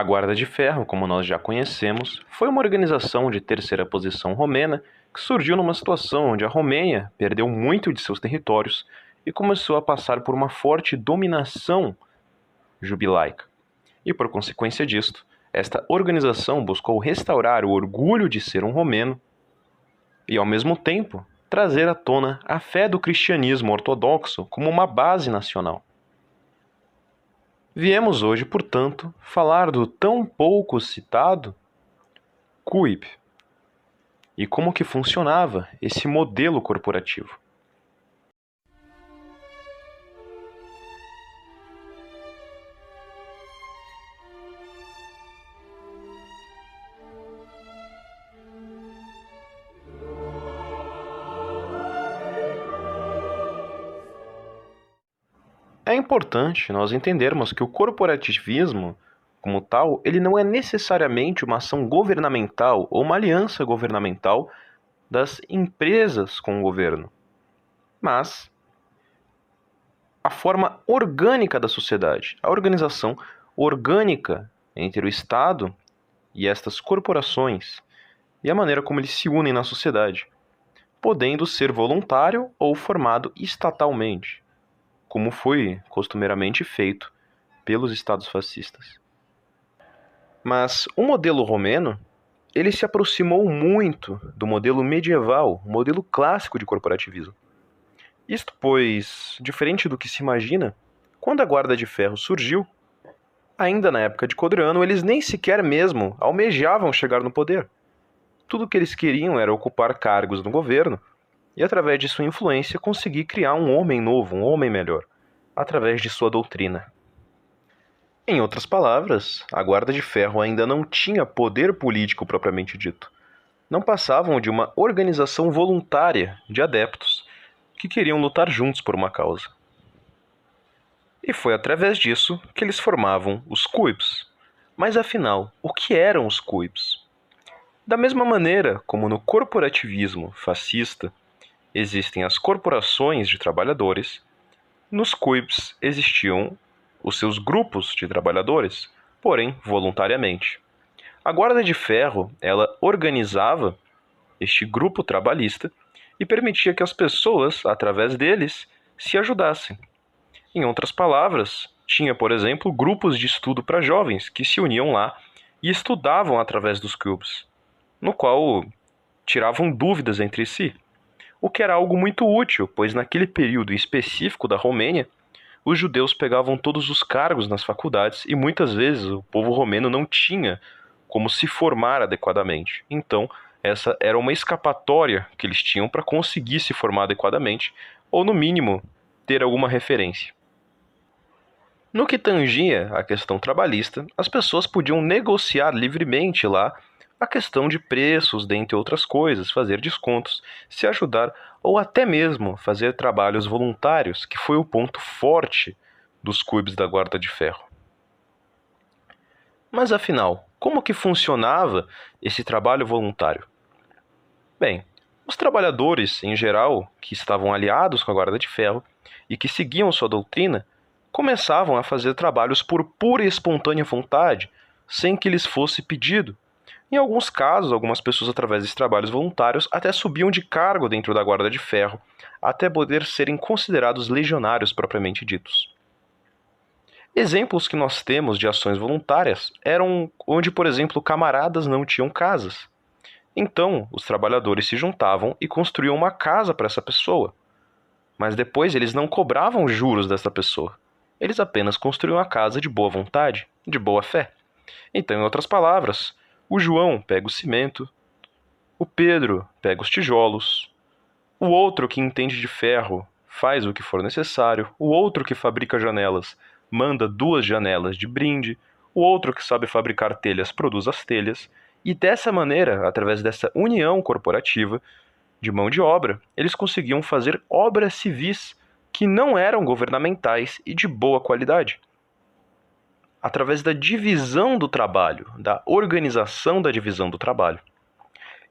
A Guarda de Ferro, como nós já conhecemos, foi uma organização de terceira posição romena que surgiu numa situação onde a Romênia perdeu muito de seus territórios e começou a passar por uma forte dominação jubilaica. E por consequência disto, esta organização buscou restaurar o orgulho de ser um romeno e, ao mesmo tempo, trazer à tona a fé do cristianismo ortodoxo como uma base nacional. Viemos hoje, portanto, falar do tão pouco citado CUIP e como que funcionava esse modelo corporativo. É importante nós entendermos que o corporativismo, como tal, ele não é necessariamente uma ação governamental ou uma aliança governamental das empresas com o governo, mas a forma orgânica da sociedade, a organização orgânica entre o Estado e estas corporações e a maneira como eles se unem na sociedade, podendo ser voluntário ou formado estatalmente como foi costumeiramente feito pelos estados fascistas. Mas o modelo romeno, ele se aproximou muito do modelo medieval, o modelo clássico de corporativismo. Isto pois, diferente do que se imagina, quando a Guarda de Ferro surgiu, ainda na época de Codriano, eles nem sequer mesmo almejavam chegar no poder. Tudo o que eles queriam era ocupar cargos no governo e, através de sua influência, conseguir criar um homem novo, um homem melhor, através de sua doutrina. Em outras palavras, a Guarda de Ferro ainda não tinha poder político propriamente dito. Não passavam de uma organização voluntária de adeptos que queriam lutar juntos por uma causa. E foi através disso que eles formavam os CUIPs. Mas afinal, o que eram os CUIPs? Da mesma maneira como no corporativismo fascista existem as corporações de trabalhadores, nos CUIPs existiam os seus grupos de trabalhadores, porém voluntariamente. A Guarda de Ferro, ela organizava este grupo trabalhista e permitia que as pessoas, através deles, se ajudassem. Em outras palavras, tinha, por exemplo, grupos de estudo para jovens que se uniam lá e estudavam através dos clubes, no qual tiravam dúvidas entre si o que era algo muito útil, pois naquele período específico da Romênia, os judeus pegavam todos os cargos nas faculdades e muitas vezes o povo romeno não tinha como se formar adequadamente. Então, essa era uma escapatória que eles tinham para conseguir se formar adequadamente, ou no mínimo, ter alguma referência. No que tangia a questão trabalhista, as pessoas podiam negociar livremente lá a questão de preços, dentre outras coisas, fazer descontos, se ajudar ou até mesmo fazer trabalhos voluntários, que foi o ponto forte dos clubes da Guarda de Ferro. Mas afinal, como que funcionava esse trabalho voluntário? Bem, os trabalhadores, em geral, que estavam aliados com a Guarda de Ferro e que seguiam sua doutrina, começavam a fazer trabalhos por pura e espontânea vontade, sem que lhes fosse pedido, em alguns casos, algumas pessoas, através de trabalhos voluntários, até subiam de cargo dentro da Guarda de Ferro, até poder serem considerados legionários propriamente ditos. Exemplos que nós temos de ações voluntárias eram onde, por exemplo, camaradas não tinham casas. Então, os trabalhadores se juntavam e construíam uma casa para essa pessoa. Mas depois eles não cobravam juros dessa pessoa. Eles apenas construíam a casa de boa vontade, de boa fé. Então, em outras palavras, o João pega o cimento, o Pedro pega os tijolos, o outro que entende de ferro faz o que for necessário, o outro que fabrica janelas manda duas janelas de brinde, o outro que sabe fabricar telhas produz as telhas, E dessa maneira, através dessa união corporativa de mão de obra, eles conseguiam fazer obras civis que não eram governamentais e de boa qualidade. Através da divisão do trabalho, da organização da divisão do trabalho.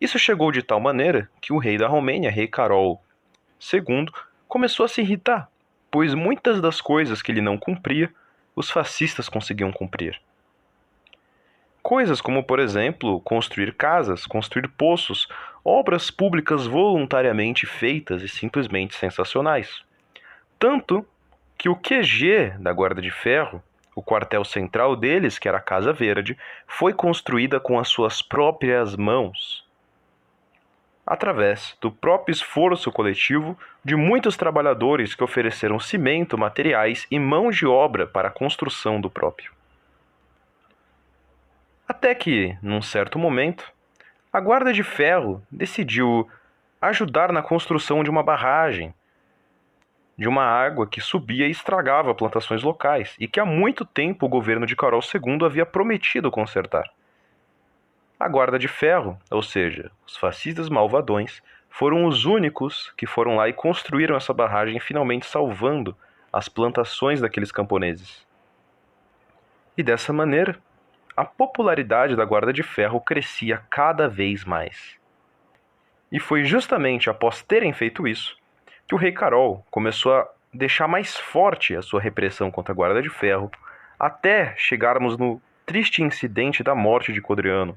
Isso chegou de tal maneira que o rei da Romênia, rei Carol II, começou a se irritar, pois muitas das coisas que ele não cumpria, os fascistas conseguiam cumprir. Coisas como, por exemplo, construir casas, construir poços, obras públicas voluntariamente feitas e simplesmente sensacionais. Tanto que o QG da Guarda de Ferro, o quartel central deles, que era a Casa Verde, foi construída com as suas próprias mãos, através do próprio esforço coletivo de muitos trabalhadores que ofereceram cimento, materiais e mão de obra para a construção do próprio. Até que, num certo momento, a Guarda de Ferro decidiu ajudar na construção de uma barragem de uma água que subia e estragava plantações locais e que há muito tempo o governo de Carol II havia prometido consertar. A Guarda de Ferro, ou seja, os fascistas malvadões, foram os únicos que foram lá e construíram essa barragem, finalmente salvando as plantações daqueles camponeses. E dessa maneira, a popularidade da Guarda de Ferro crescia cada vez mais. E foi justamente após terem feito isso que o rei Carol começou a deixar mais forte a sua repressão contra a Guarda de Ferro, até chegarmos no triste incidente da morte de Codriano.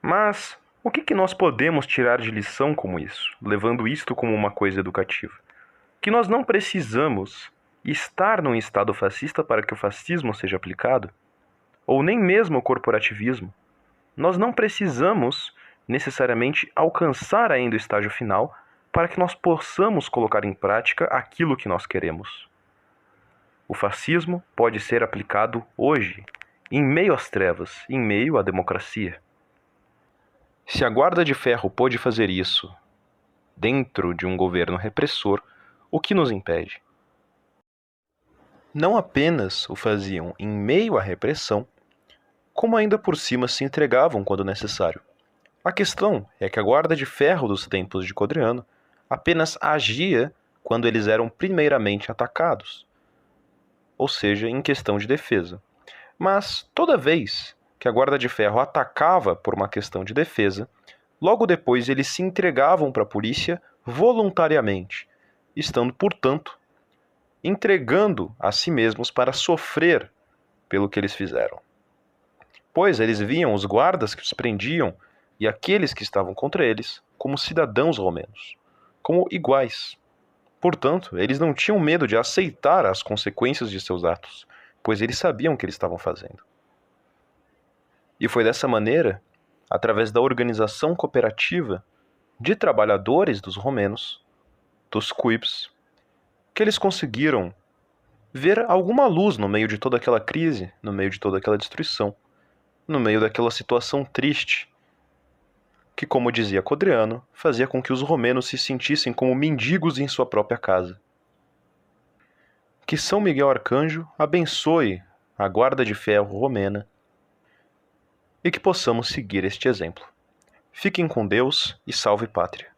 Mas o que, que nós podemos tirar de lição como isso, levando isto como uma coisa educativa? Que nós não precisamos estar num estado fascista para que o fascismo seja aplicado? ou nem mesmo o corporativismo, nós não precisamos necessariamente alcançar ainda o estágio final para que nós possamos colocar em prática aquilo que nós queremos. O fascismo pode ser aplicado hoje, em meio às trevas, em meio à democracia. Se a Guarda de Ferro pôde fazer isso dentro de um governo repressor, o que nos impede? Não apenas o faziam em meio à repressão, como ainda por cima se entregavam quando necessário. A questão é que a guarda de ferro dos tempos de Codriano apenas agia quando eles eram primeiramente atacados, ou seja, em questão de defesa. Mas toda vez que a guarda de ferro atacava por uma questão de defesa, logo depois eles se entregavam para a polícia voluntariamente, estando, portanto, entregando a si mesmos para sofrer pelo que eles fizeram pois eles viam os guardas que os prendiam e aqueles que estavam contra eles como cidadãos romanos, como iguais. Portanto, eles não tinham medo de aceitar as consequências de seus atos, pois eles sabiam o que eles estavam fazendo. E foi dessa maneira, através da organização cooperativa de trabalhadores dos romenos, dos quibs, que eles conseguiram ver alguma luz no meio de toda aquela crise, no meio de toda aquela destruição no meio daquela situação triste, que, como dizia Codriano, fazia com que os romenos se sentissem como mendigos em sua própria casa. Que São Miguel Arcanjo abençoe a guarda de ferro romena e que possamos seguir este exemplo. Fiquem com Deus e salve pátria.